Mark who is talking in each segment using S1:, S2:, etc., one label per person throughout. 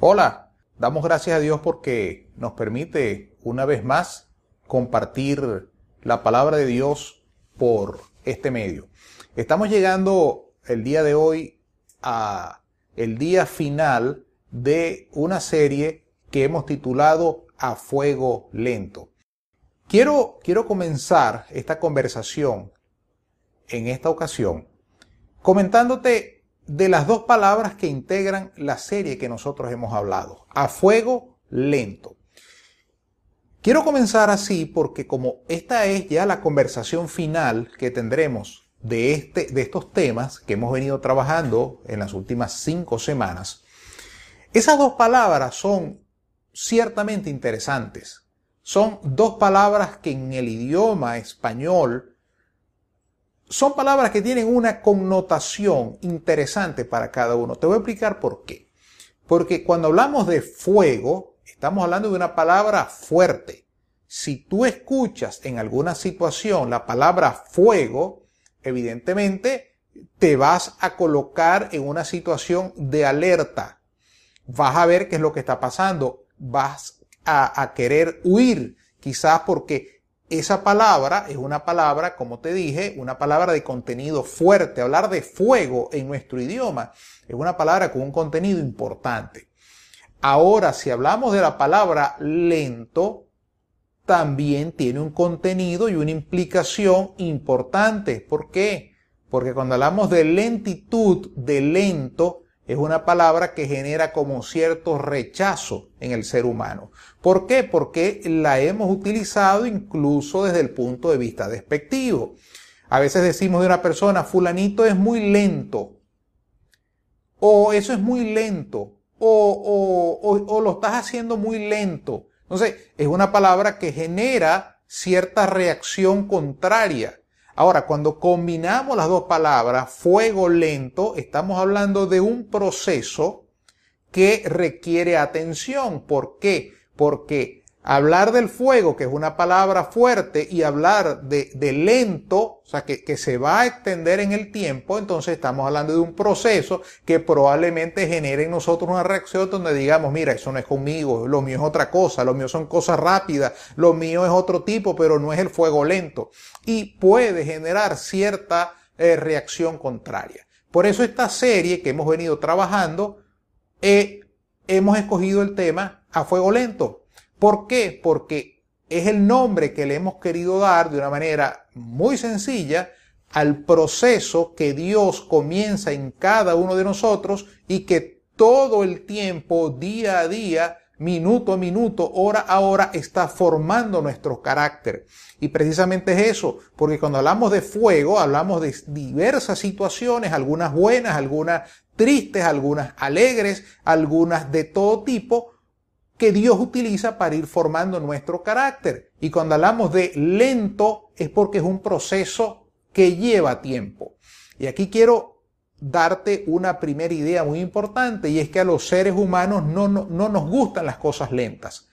S1: Hola, damos gracias a Dios porque nos permite una vez más compartir la palabra de Dios por este medio. Estamos llegando el día de hoy a el día final de una serie que hemos titulado A Fuego Lento. Quiero, quiero comenzar esta conversación en esta ocasión comentándote de las dos palabras que integran la serie que nosotros hemos hablado, a fuego lento. Quiero comenzar así porque como esta es ya la conversación final que tendremos de, este, de estos temas que hemos venido trabajando en las últimas cinco semanas, esas dos palabras son ciertamente interesantes. Son dos palabras que en el idioma español son palabras que tienen una connotación interesante para cada uno. Te voy a explicar por qué. Porque cuando hablamos de fuego, estamos hablando de una palabra fuerte. Si tú escuchas en alguna situación la palabra fuego, evidentemente te vas a colocar en una situación de alerta. Vas a ver qué es lo que está pasando. Vas a, querer huir, quizás porque esa palabra es una palabra, como te dije, una palabra de contenido fuerte. Hablar de fuego en nuestro idioma es una palabra con un contenido importante. Ahora, si hablamos de la palabra lento, también tiene un contenido y una implicación importante. ¿Por qué? Porque cuando hablamos de lentitud, de lento, es una palabra que genera como cierto rechazo en el ser humano. ¿Por qué? Porque la hemos utilizado incluso desde el punto de vista despectivo. A veces decimos de una persona, fulanito es muy lento, o eso es muy lento, o, o, o, lo estás haciendo muy lento. Entonces, es una palabra que genera cierta reacción contraria. Ahora, cuando combinamos las dos palabras, fuego lento, estamos hablando de un proceso que requiere atención. ¿Por qué? Porque hablar del fuego, que es una palabra fuerte, y hablar de, lento, o sea, que, que, se va a extender en el tiempo, entonces estamos hablando de un proceso que probablemente genere en nosotros una reacción donde digamos, mira, eso no es conmigo, lo mío es otra cosa, lo mío son cosas rápidas, lo mío es otro tipo, pero no es el fuego lento. Y puede generar cierta eh, reacción contraria. Por eso esta serie que hemos venido trabajando, eh, hemos escogido el tema a fuego lento. ¿Por qué? Porque es el nombre que le hemos querido dar de una manera muy sencilla al proceso que Dios comienza en cada uno de nosotros y que todo el tiempo, día a día, minuto a minuto, hora a hora, está formando nuestro carácter. Y precisamente es eso, porque cuando hablamos de fuego, hablamos de diversas situaciones, algunas buenas, algunas tristes, algunas alegres, algunas de todo tipo, que Dios utiliza para ir formando nuestro carácter. Y cuando hablamos de lento es porque es un proceso que lleva tiempo. Y aquí quiero darte una primera idea muy importante y es que a los seres humanos no, no, nos gustan las cosas lentas.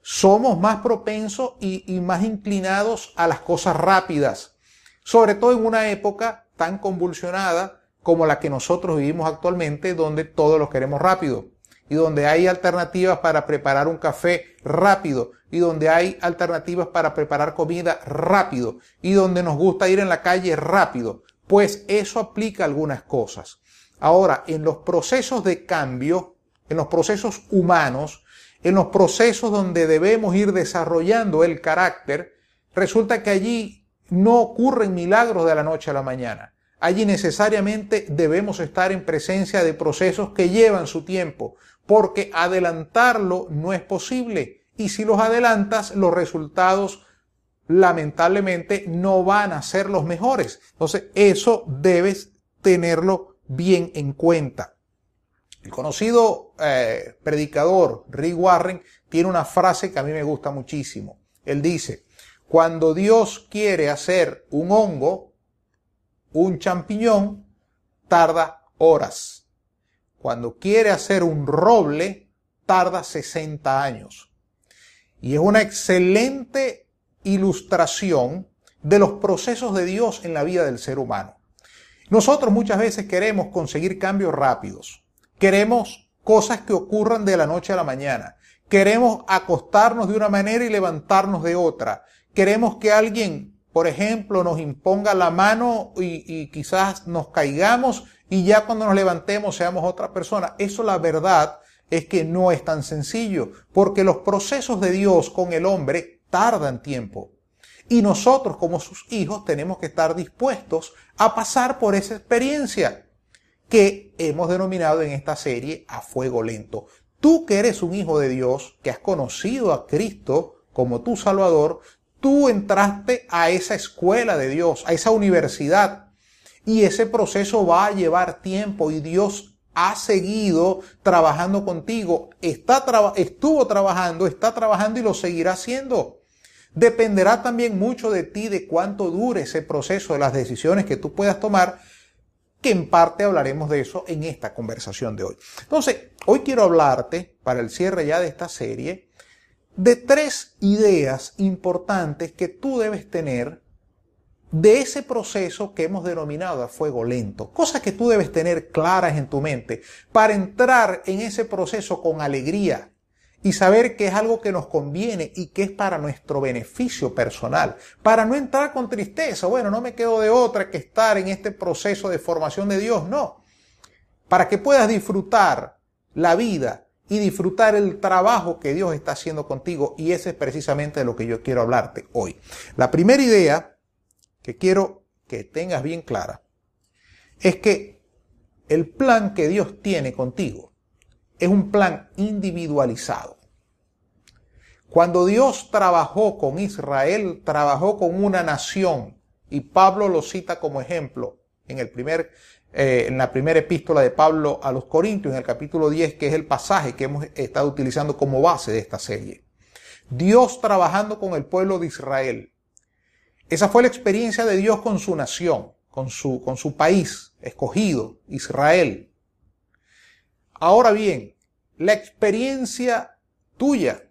S1: Somos más propensos y, y más inclinados a las cosas rápidas, sobre todo en una época tan convulsionada como la que nosotros vivimos actualmente, donde todos lo queremos rápido y donde hay alternativas para preparar un café rápido y donde hay alternativas para preparar comida rápido y donde nos gusta ir en la calle rápido, pues eso aplica algunas cosas. Ahora, en los procesos de cambio, en los procesos humanos, en los procesos donde debemos ir desarrollando el carácter, resulta que allí no ocurren milagros de la noche a la mañana. Allí necesariamente debemos estar en presencia de procesos que llevan su tiempo, porque adelantarlo no es posible. Y si los adelantas, los resultados lamentablemente no van a ser los mejores. Entonces, eso debes tenerlo bien en cuenta. El conocido eh, predicador Rick Warren tiene una frase que a mí me gusta muchísimo. Él dice, cuando Dios quiere hacer un hongo, un champiñón, tarda horas. Cuando quiere hacer un roble, tarda 60 años. Y es una excelente ilustración de los procesos de Dios en la vida del ser humano. Nosotros muchas veces queremos conseguir cambios rápidos. Queremos cosas que ocurran de la noche a la mañana. Queremos acostarnos de una manera y levantarnos de otra. Queremos que alguien, por ejemplo, nos imponga la mano y, quizás nos caigamos y ya cuando nos levantemos seamos otra persona. Eso la verdad es que no es tan sencillo, porque los procesos de Dios con el hombre tardan tiempo. Y nosotros como sus hijos tenemos que estar dispuestos a pasar por esa experiencia que hemos denominado en esta serie a fuego lento. Tú que eres un hijo de Dios, que has conocido a Cristo como tu Salvador, tú entraste a esa escuela de Dios, a esa universidad. Y ese proceso va a llevar tiempo y Dios ha seguido trabajando contigo, está estuvo trabajando, está trabajando y lo seguirá haciendo. Dependerá también mucho de ti de cuánto dure ese proceso, de las decisiones que tú puedas tomar, que en parte hablaremos de eso en esta conversación de hoy. Entonces, hoy quiero hablarte, para el cierre ya de esta serie, de tres ideas importantes que tú debes tener de ese proceso que hemos denominado a fuego lento. Cosas que tú debes tener claras en tu mente para entrar en ese proceso con alegría y saber que es algo que nos conviene y que es para nuestro beneficio personal. Para no entrar con tristeza, bueno, no me quedo de otra que estar en este proceso de formación de Dios, no. Para que puedas disfrutar la vida y disfrutar el trabajo que Dios está haciendo contigo y ese es precisamente de lo que yo quiero hablarte hoy. La primera idea que quiero que tengas bien clara es que el plan que Dios tiene contigo es un plan individualizado. Cuando Dios trabajó con Israel, trabajó con una nación, y Pablo lo cita como ejemplo en, el primer, eh, en la primera epístola de Pablo a los Corintios, en el capítulo 10, que es el pasaje que hemos estado utilizando como base de esta serie. Dios trabajando con el pueblo de Israel, esa fue la experiencia de Dios con su nación, con su, con su país escogido, Israel. Ahora bien, la experiencia tuya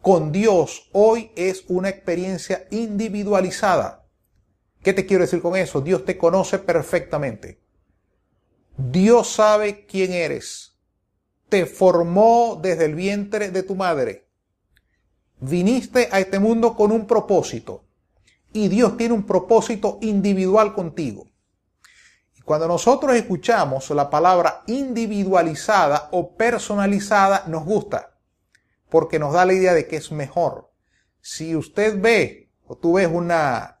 S1: con Dios hoy es una experiencia individualizada. ¿Qué te quiero decir con eso? Dios te conoce perfectamente. Dios sabe quién eres. Te formó desde el vientre de tu madre. Viniste a este mundo con un propósito y Dios tiene un propósito individual contigo. Y cuando nosotros escuchamos la palabra individualizada o personalizada, nos gusta, porque nos da la idea de que es mejor. Si usted ve o tú ves una,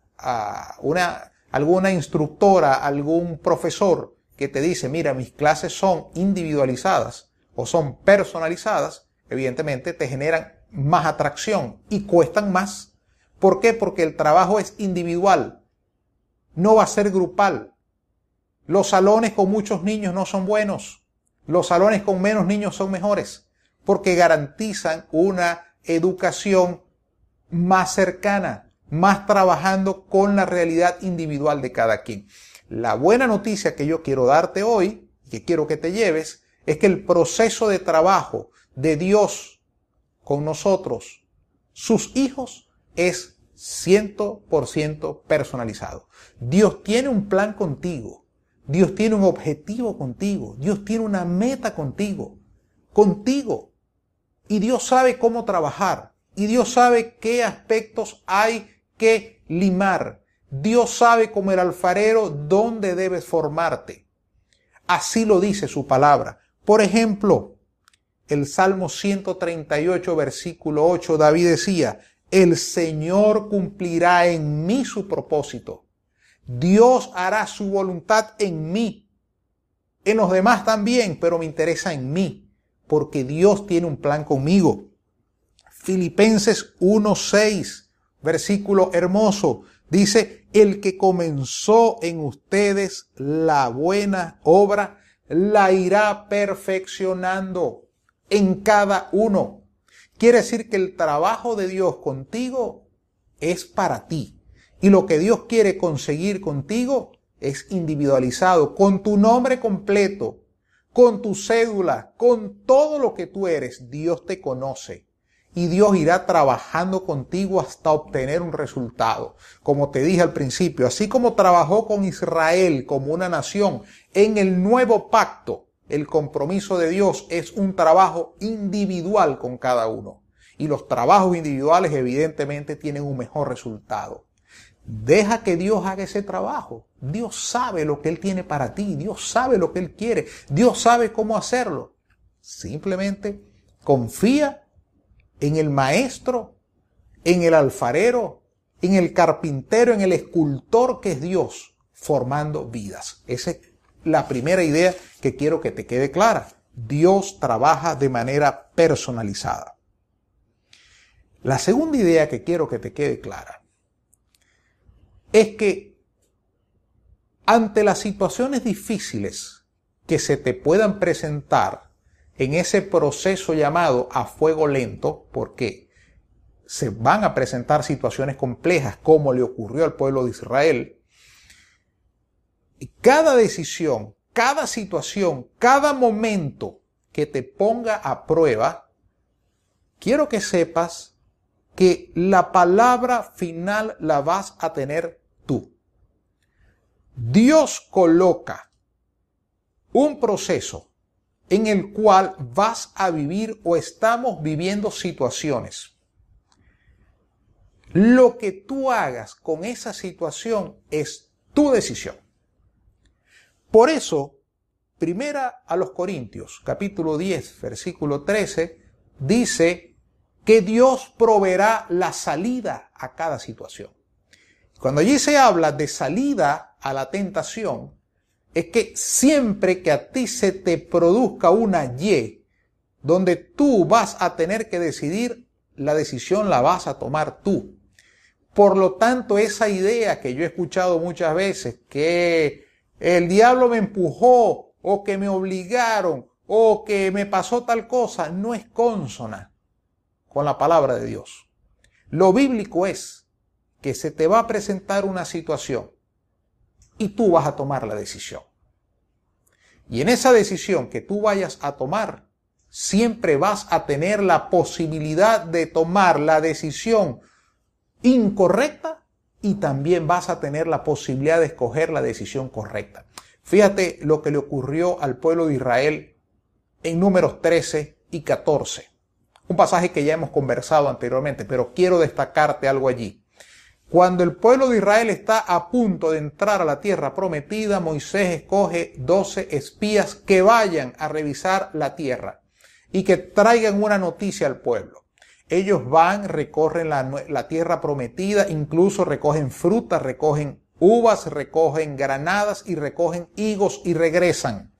S1: una, alguna instructora, algún profesor que te dice, mira, mis clases son individualizadas o son personalizadas, evidentemente te generan más atracción y cuestan más ¿Por qué? Porque el trabajo es individual, no va a ser grupal. Los salones con muchos niños no son buenos, los salones con menos niños son mejores, porque garantizan una educación más cercana, más trabajando con la realidad individual de cada quien. La buena noticia que yo quiero darte hoy, y que quiero que te lleves, es que el proceso de trabajo de Dios con nosotros, sus hijos, es 100% personalizado. Dios tiene un plan contigo. Dios tiene un objetivo contigo. Dios tiene una meta contigo. Contigo. Y Dios sabe cómo trabajar. Y Dios sabe qué aspectos hay que limar. Dios sabe como el alfarero dónde debes formarte. Así lo dice su palabra. Por ejemplo, el Salmo 138, versículo 8, David decía, el Señor cumplirá en mí su propósito. Dios hará su voluntad en mí. En los demás también, pero me interesa en mí, porque Dios tiene un plan conmigo. Filipenses 1.6, versículo hermoso, dice, el que comenzó en ustedes la buena obra, la irá perfeccionando en cada uno. Quiere decir que el trabajo de Dios contigo es para ti. Y lo que Dios quiere conseguir contigo es individualizado, con tu nombre completo, con tu cédula, con todo lo que tú eres. Dios te conoce. Y Dios irá trabajando contigo hasta obtener un resultado. Como te dije al principio, así como trabajó con Israel como una nación en el nuevo pacto, el compromiso de Dios es un trabajo individual con cada uno. Y los trabajos individuales evidentemente tienen un mejor resultado. Deja que Dios haga ese trabajo. Dios sabe lo que Él tiene para ti. Dios sabe lo que Él quiere. Dios sabe cómo hacerlo. Simplemente confía en el maestro, en el alfarero, en el carpintero, en el escultor que es Dios, formando vidas. Esa es la primera idea que quiero que te quede clara. Dios trabaja de manera personalizada. La segunda idea que quiero que te quede clara es que ante las situaciones difíciles que se te puedan presentar en ese proceso llamado a fuego lento, porque se van a presentar situaciones complejas como le ocurrió al pueblo de Israel, y cada decisión, cada situación, cada momento que te ponga a prueba, quiero que sepas que la palabra final la vas a tener tú. Dios coloca un proceso en el cual vas a vivir o estamos viviendo situaciones. Lo que tú hagas con esa situación es tu decisión. Por eso, primera a los Corintios, capítulo 10, versículo 13, dice que Dios proveerá la salida a cada situación. Cuando allí se habla de salida a la tentación, es que siempre que a ti se te produzca una Y, donde tú vas a tener que decidir, la decisión la vas a tomar tú. Por lo tanto, esa idea que yo he escuchado muchas veces, que el diablo me empujó o que me obligaron o que me pasó tal cosa, no es consona con la palabra de Dios. Lo bíblico es que se te va a presentar una situación y tú vas a tomar la decisión. Y en esa decisión que tú vayas a tomar, siempre vas a tener la posibilidad de tomar la decisión incorrecta y también vas a tener la posibilidad de escoger la decisión correcta. Fíjate lo que le ocurrió al pueblo de Israel en números 13 y 14. Un pasaje que ya hemos conversado anteriormente, pero quiero destacarte algo allí. Cuando el pueblo de Israel está a punto de entrar a la tierra prometida, Moisés escoge 12 espías que vayan a revisar la tierra y que traigan una noticia al pueblo. Ellos van, recorren la, tierra prometida, incluso recogen frutas, recogen uvas, recogen granadas y recogen higos y regresan.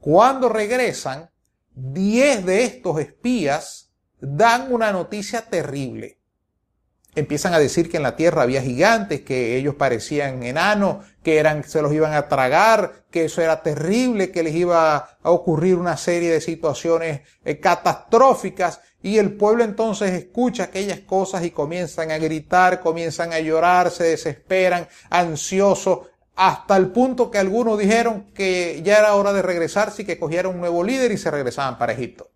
S1: Cuando regresan, 10 de estos espías dan una noticia terrible empiezan a decir que en la tierra había gigantes, que ellos parecían enanos, que eran, se los iban a tragar, que eso era terrible, que les iba a ocurrir una serie de situaciones eh, catastróficas. Y el pueblo entonces escucha aquellas cosas y comienzan a gritar, comienzan a llorar, se desesperan, ansiosos, hasta el punto que algunos dijeron que ya era hora de regresarse y que cogieran un nuevo líder y se regresaban para Egipto.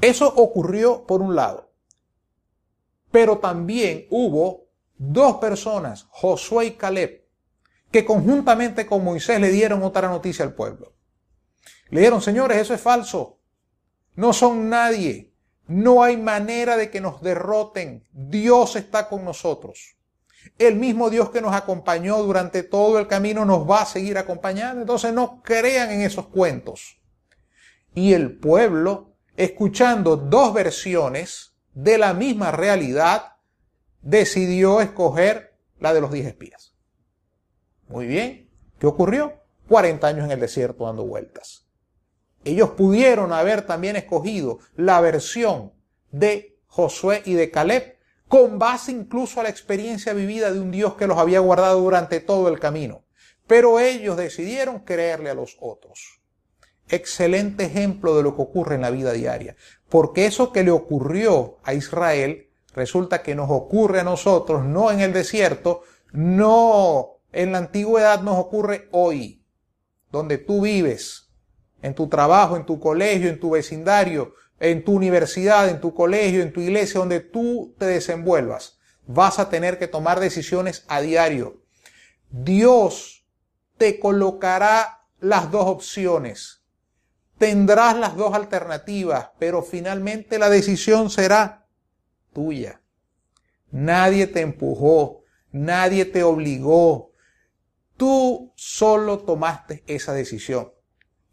S1: Eso ocurrió por un lado. Pero también hubo dos personas, Josué y Caleb, que conjuntamente con Moisés le dieron otra noticia al pueblo. Le dijeron, señores, eso es falso. No son nadie. No hay manera de que nos derroten. Dios está con nosotros. El mismo Dios que nos acompañó durante todo el camino nos va a seguir acompañando. Entonces no crean en esos cuentos. Y el pueblo, escuchando dos versiones, de la misma realidad, decidió escoger la de los diez espías. Muy bien, ¿qué ocurrió? 40 años en el desierto dando vueltas. Ellos pudieron haber también escogido la versión de Josué y de Caleb, con base incluso a la experiencia vivida de un Dios que los había guardado durante todo el camino. Pero ellos decidieron creerle a los otros. Excelente ejemplo de lo que ocurre en la vida diaria. Porque eso que le ocurrió a Israel resulta que nos ocurre a nosotros, no en el desierto, no en la antigüedad, nos ocurre hoy, donde tú vives, en tu trabajo, en tu colegio, en tu vecindario, en tu universidad, en tu colegio, en tu iglesia, donde tú te desenvuelvas. Vas a tener que tomar decisiones a diario. Dios te colocará las dos opciones, tendrás las dos alternativas, pero finalmente la decisión será tuya. Nadie te empujó, nadie te obligó. Tú solo tomaste esa decisión.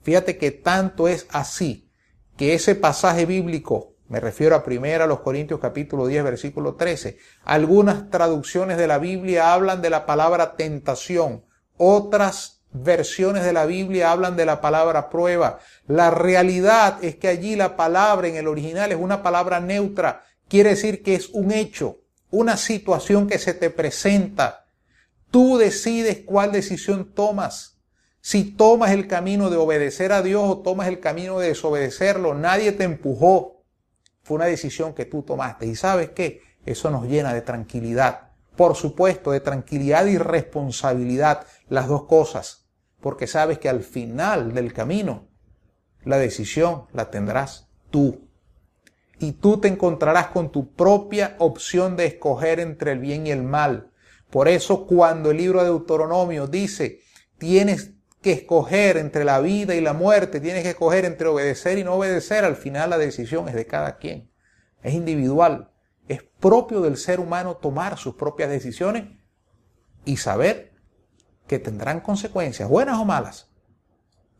S1: Fíjate que tanto es así que ese pasaje bíblico, me refiero a primera a los Corintios capítulo 10 versículo 13, algunas traducciones de la Biblia hablan de la palabra tentación, otras versiones de la Biblia hablan de la palabra prueba. La realidad es que allí la palabra en el original es una palabra neutra, quiere decir que es un hecho, una situación que se te presenta. Tú decides cuál decisión tomas. Si tomas el camino de obedecer a Dios o tomas el camino de desobedecerlo, nadie te empujó. Fue una decisión que tú tomaste. ¿Y sabes qué? Eso nos llena de tranquilidad. Por supuesto, de tranquilidad y responsabilidad, las dos cosas. Porque sabes que al final del camino, la decisión la tendrás tú y tú te encontrarás con tu propia opción de escoger entre el bien y el mal. Por eso cuando el libro de Deuteronomio dice, tienes que escoger entre la vida y la muerte, tienes que escoger entre obedecer y no obedecer, al final la decisión es de cada quien. Es individual. Es propio del ser humano tomar sus propias decisiones y saber que tendrán consecuencias, buenas o malas,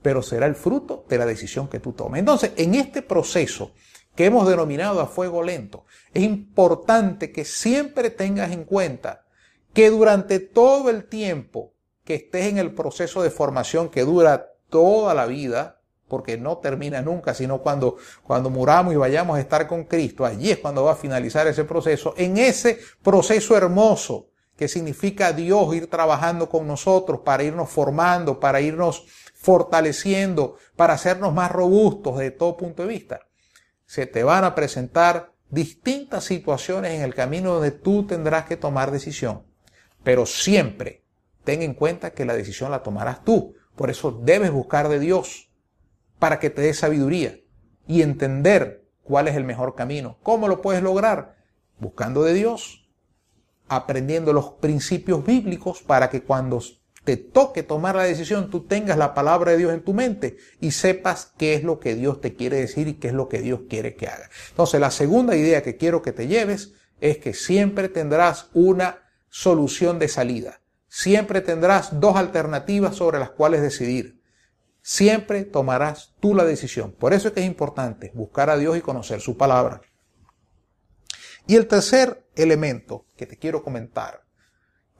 S1: pero será el fruto de la decisión que tú tomes. Entonces, en este proceso que hemos denominado a fuego lento, es importante que siempre tengas en cuenta que durante todo el tiempo que estés en el proceso de formación que dura toda la vida, porque no termina nunca, sino cuando, cuando muramos y vayamos a estar con Cristo, allí es cuando va a finalizar ese proceso, en ese proceso hermoso que significa Dios ir trabajando con nosotros para irnos formando, para irnos fortaleciendo, para hacernos más robustos de todo punto de vista se te van a presentar distintas situaciones en el camino donde tú tendrás que tomar decisión. Pero siempre ten en cuenta que la decisión la tomarás tú. Por eso debes buscar de Dios para que te dé sabiduría y entender cuál es el mejor camino. ¿Cómo lo puedes lograr? Buscando de Dios, aprendiendo los principios bíblicos para que cuando te toque tomar la decisión, tú tengas la palabra de Dios en tu mente y sepas qué es lo que Dios te quiere decir y qué es lo que Dios quiere que haga. Entonces, la segunda idea que quiero que te lleves es que siempre tendrás una solución de salida. Siempre tendrás dos alternativas sobre las cuales decidir. Siempre tomarás tú la decisión. Por eso es que es importante buscar a Dios y conocer su palabra. Y el tercer elemento que te quiero comentar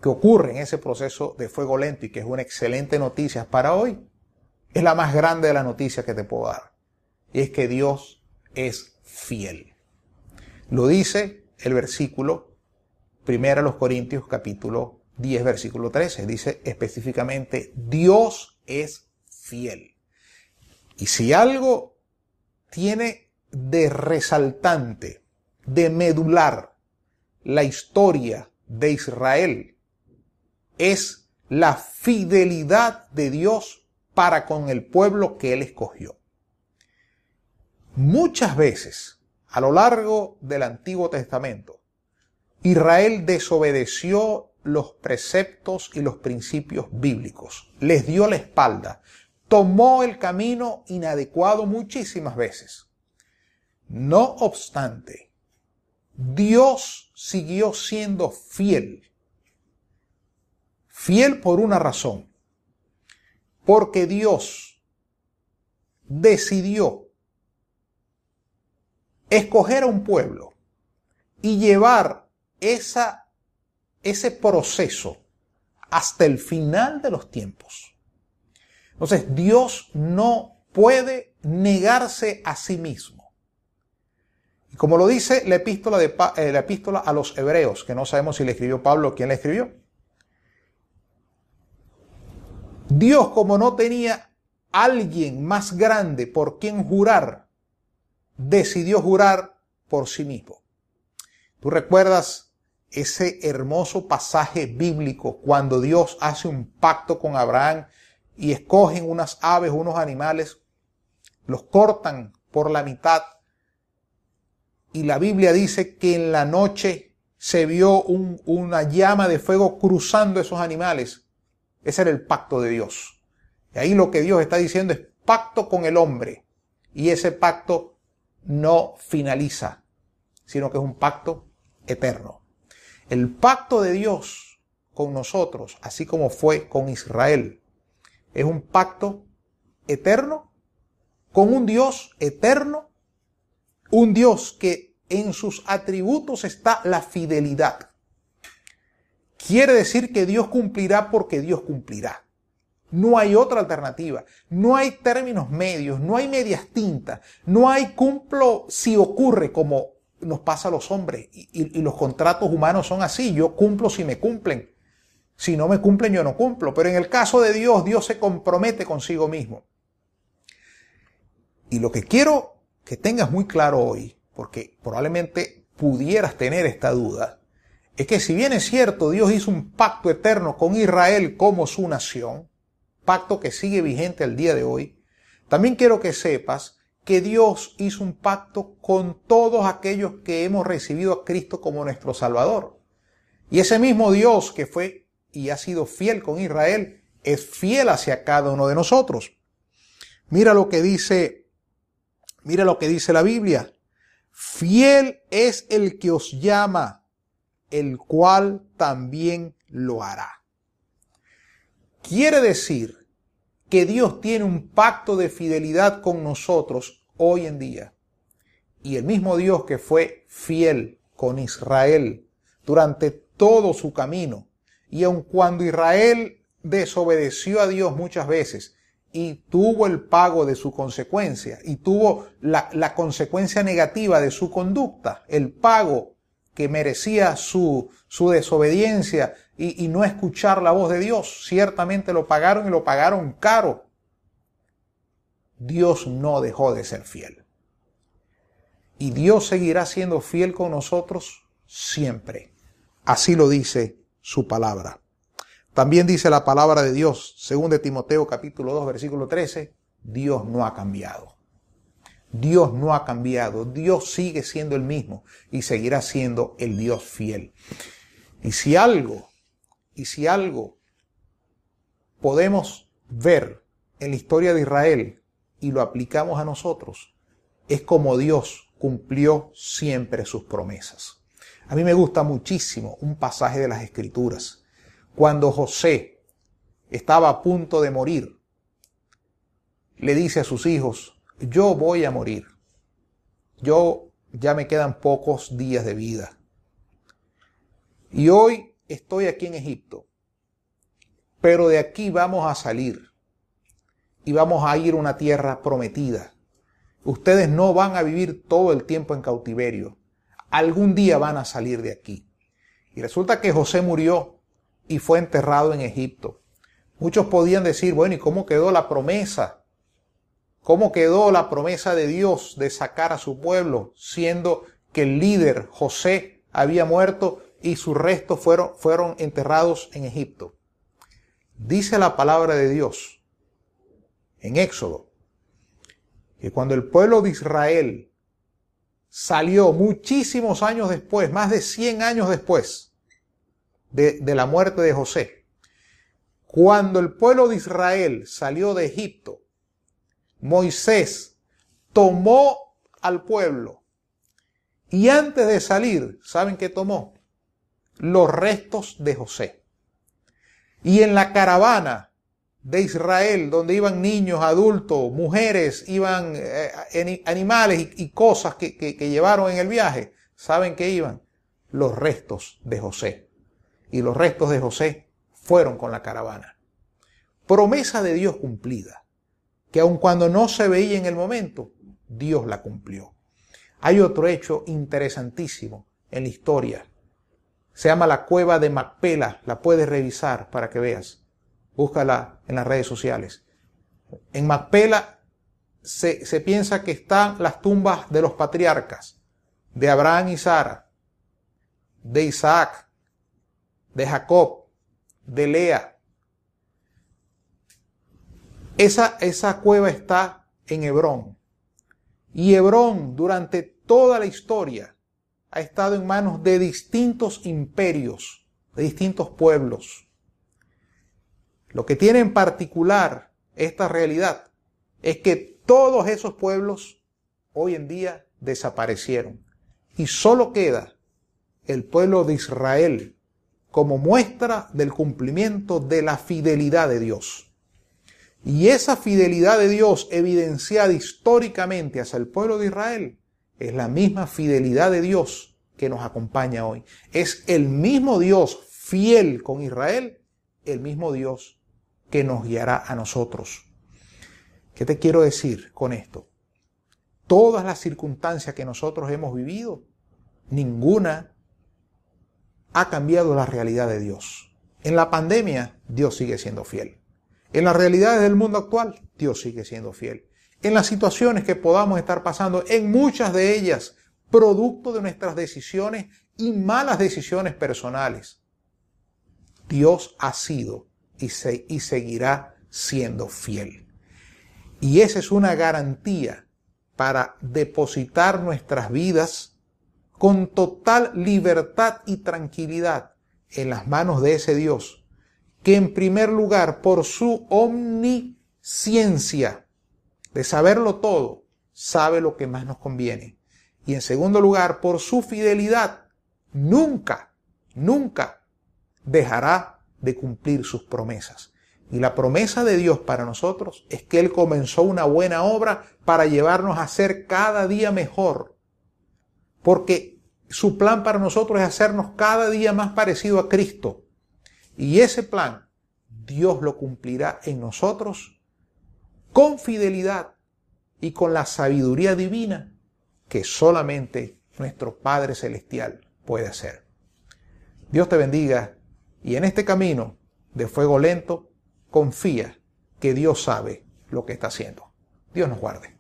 S1: que ocurre en ese proceso de fuego lento y que es una excelente noticia para hoy, es la más grande de las noticias que te puedo dar. Y es que Dios es fiel. Lo dice el versículo 1 los Corintios capítulo 10 versículo 13. Dice específicamente, Dios es fiel. Y si algo tiene de resaltante, de medular la historia de Israel es la fidelidad de Dios para con el pueblo que Él escogió. Muchas veces, a lo largo del Antiguo Testamento, Israel desobedeció los preceptos y los principios bíblicos, les dio la espalda, tomó el camino inadecuado muchísimas veces. No obstante, Dios siguió siendo fiel Fiel por una razón. Porque Dios decidió escoger a un pueblo y llevar esa, ese proceso hasta el final de los tiempos. Entonces, Dios no puede negarse a sí mismo. Y como lo dice la epístola, eh, a los hebreos, que no sabemos si le escribió Pablo o quién le escribió, Dios, como no tenía alguien más grande por quien jurar, decidió jurar por sí mismo. ¿Tú recuerdas ese hermoso pasaje bíblico cuando Dios hace un pacto con Abraham y escogen unas aves, unos animales, los cortan por la mitad y la Biblia dice que en la noche se vio una llama de fuego cruzando esos animales ese era el pacto de Dios. Y ahí lo que Dios está diciendo es pacto con el hombre. Y ese pacto no finaliza, sino que es un pacto eterno. El pacto de Dios con nosotros, así como fue con Israel, es un pacto eterno con un Dios eterno, un Dios que en sus atributos está la fidelidad. Quiere decir que Dios cumplirá porque Dios cumplirá. No hay otra alternativa. No hay términos medios, no hay medias tintas, no hay cumplo si ocurre como nos pasa a los hombres. Y, los contratos humanos son así. Yo cumplo si me cumplen. Si no me cumplen, yo no cumplo. Pero en el caso de Dios, Dios se compromete consigo mismo. Y lo que quiero que tengas muy claro hoy, porque probablemente pudieras tener esta duda, es que si bien es cierto, Dios hizo un pacto eterno con Israel como su nación, pacto que sigue vigente al día de hoy, también quiero que sepas que Dios hizo un pacto con todos aquellos que hemos recibido a Cristo como nuestro Salvador. Y ese mismo Dios que fue y ha sido fiel con Israel, es fiel hacia cada uno de nosotros. Mira lo que dice, mira lo que dice la Biblia. Fiel es el que os llama, el cual también lo hará. Quiere decir que Dios tiene un pacto de fidelidad con nosotros hoy en día. Y el mismo Dios que fue fiel con Israel durante todo su camino, y aun cuando Israel desobedeció a Dios muchas veces y tuvo el pago de su consecuencia y tuvo la, la consecuencia negativa de su conducta, el pago que merecía su, su desobediencia y, no escuchar la voz de Dios. Ciertamente lo pagaron y lo pagaron caro. Dios no dejó de ser fiel. Y Dios seguirá siendo fiel con nosotros siempre. Así lo dice su palabra. También dice la palabra de Dios, según de Timoteo capítulo 2 versículo 13, Dios no ha cambiado. Dios no ha cambiado, Dios sigue siendo el mismo y seguirá siendo el Dios fiel. Y si algo y si algo podemos ver en la historia de Israel y lo aplicamos a nosotros, es como Dios cumplió siempre sus promesas. A mí me gusta muchísimo un pasaje de las Escrituras. Cuando José estaba a punto de morir, le dice a sus hijos, yo voy a morir. Yo ya me quedan pocos días de vida. Y hoy estoy aquí en Egipto, pero de aquí vamos a salir y vamos a ir a una tierra prometida. Ustedes no van a vivir todo el tiempo en cautiverio. Algún día van a salir de aquí. Y resulta que José murió y fue enterrado en Egipto. Muchos podían decir, bueno, ¿y cómo quedó la promesa? ¿Cómo quedó la promesa de Dios de sacar a su pueblo, siendo que el líder José había muerto y sus restos fueron, fueron enterrados en Egipto. Dice la palabra de Dios en Éxodo que cuando el pueblo de Israel salió muchísimos años después, más de 100 años después de, de la muerte de José, cuando el pueblo de Israel salió de Egipto, Moisés tomó al pueblo y antes de salir, ¿saben qué tomó? los restos de José. Y en la caravana de Israel, donde iban niños, adultos, mujeres, iban eh, animales y, cosas que, que llevaron en el viaje, ¿saben qué iban? Los restos de José. Y los restos de José fueron con la caravana. Promesa de Dios cumplida, que aun cuando no se veía en el momento, Dios la cumplió. Hay otro hecho interesantísimo en la historia se llama la cueva de Macpela. La puedes revisar para que veas. Búscala en las redes sociales. En Macpela se, piensa que están las tumbas de los patriarcas, de Abraham y Sara, de Isaac, de Jacob, de Lea. Esa, esa cueva está en Hebrón. Y Hebrón durante toda la historia ha estado en manos de distintos imperios, de distintos pueblos. Lo que tiene en particular esta realidad es que todos esos pueblos hoy en día desaparecieron y solo queda el pueblo de Israel como muestra del cumplimiento de la fidelidad de Dios. Y esa fidelidad de Dios evidenciada históricamente hacia el pueblo de Israel es la misma fidelidad de Dios que nos acompaña hoy. Es el mismo Dios fiel con Israel, el mismo Dios que nos guiará a nosotros. ¿Qué te quiero decir con esto? Todas las circunstancias que nosotros hemos vivido, ninguna ha cambiado la realidad de Dios. En la pandemia, Dios sigue siendo fiel. En las realidades del mundo actual, Dios sigue siendo fiel. En las situaciones que podamos estar pasando, en muchas de ellas, producto de nuestras decisiones y malas decisiones personales, Dios ha sido y, seguirá siendo fiel. Y esa es una garantía para depositar nuestras vidas con total libertad y tranquilidad en las manos de ese Dios, que en primer lugar, por su omnisciencia, de saberlo todo, sabe lo que más nos conviene. Y en segundo lugar, por su fidelidad, nunca, nunca dejará de cumplir sus promesas. Y la promesa de Dios para nosotros es que Él comenzó una buena obra para llevarnos a ser cada día mejor porque su plan para nosotros es hacernos cada día más parecido a Cristo. Y ese plan Dios lo cumplirá en nosotros con fidelidad y con la sabiduría divina que solamente nuestro Padre Celestial puede hacer. Dios te bendiga y en este camino de fuego lento confía que Dios sabe lo que está haciendo. Dios nos guarde.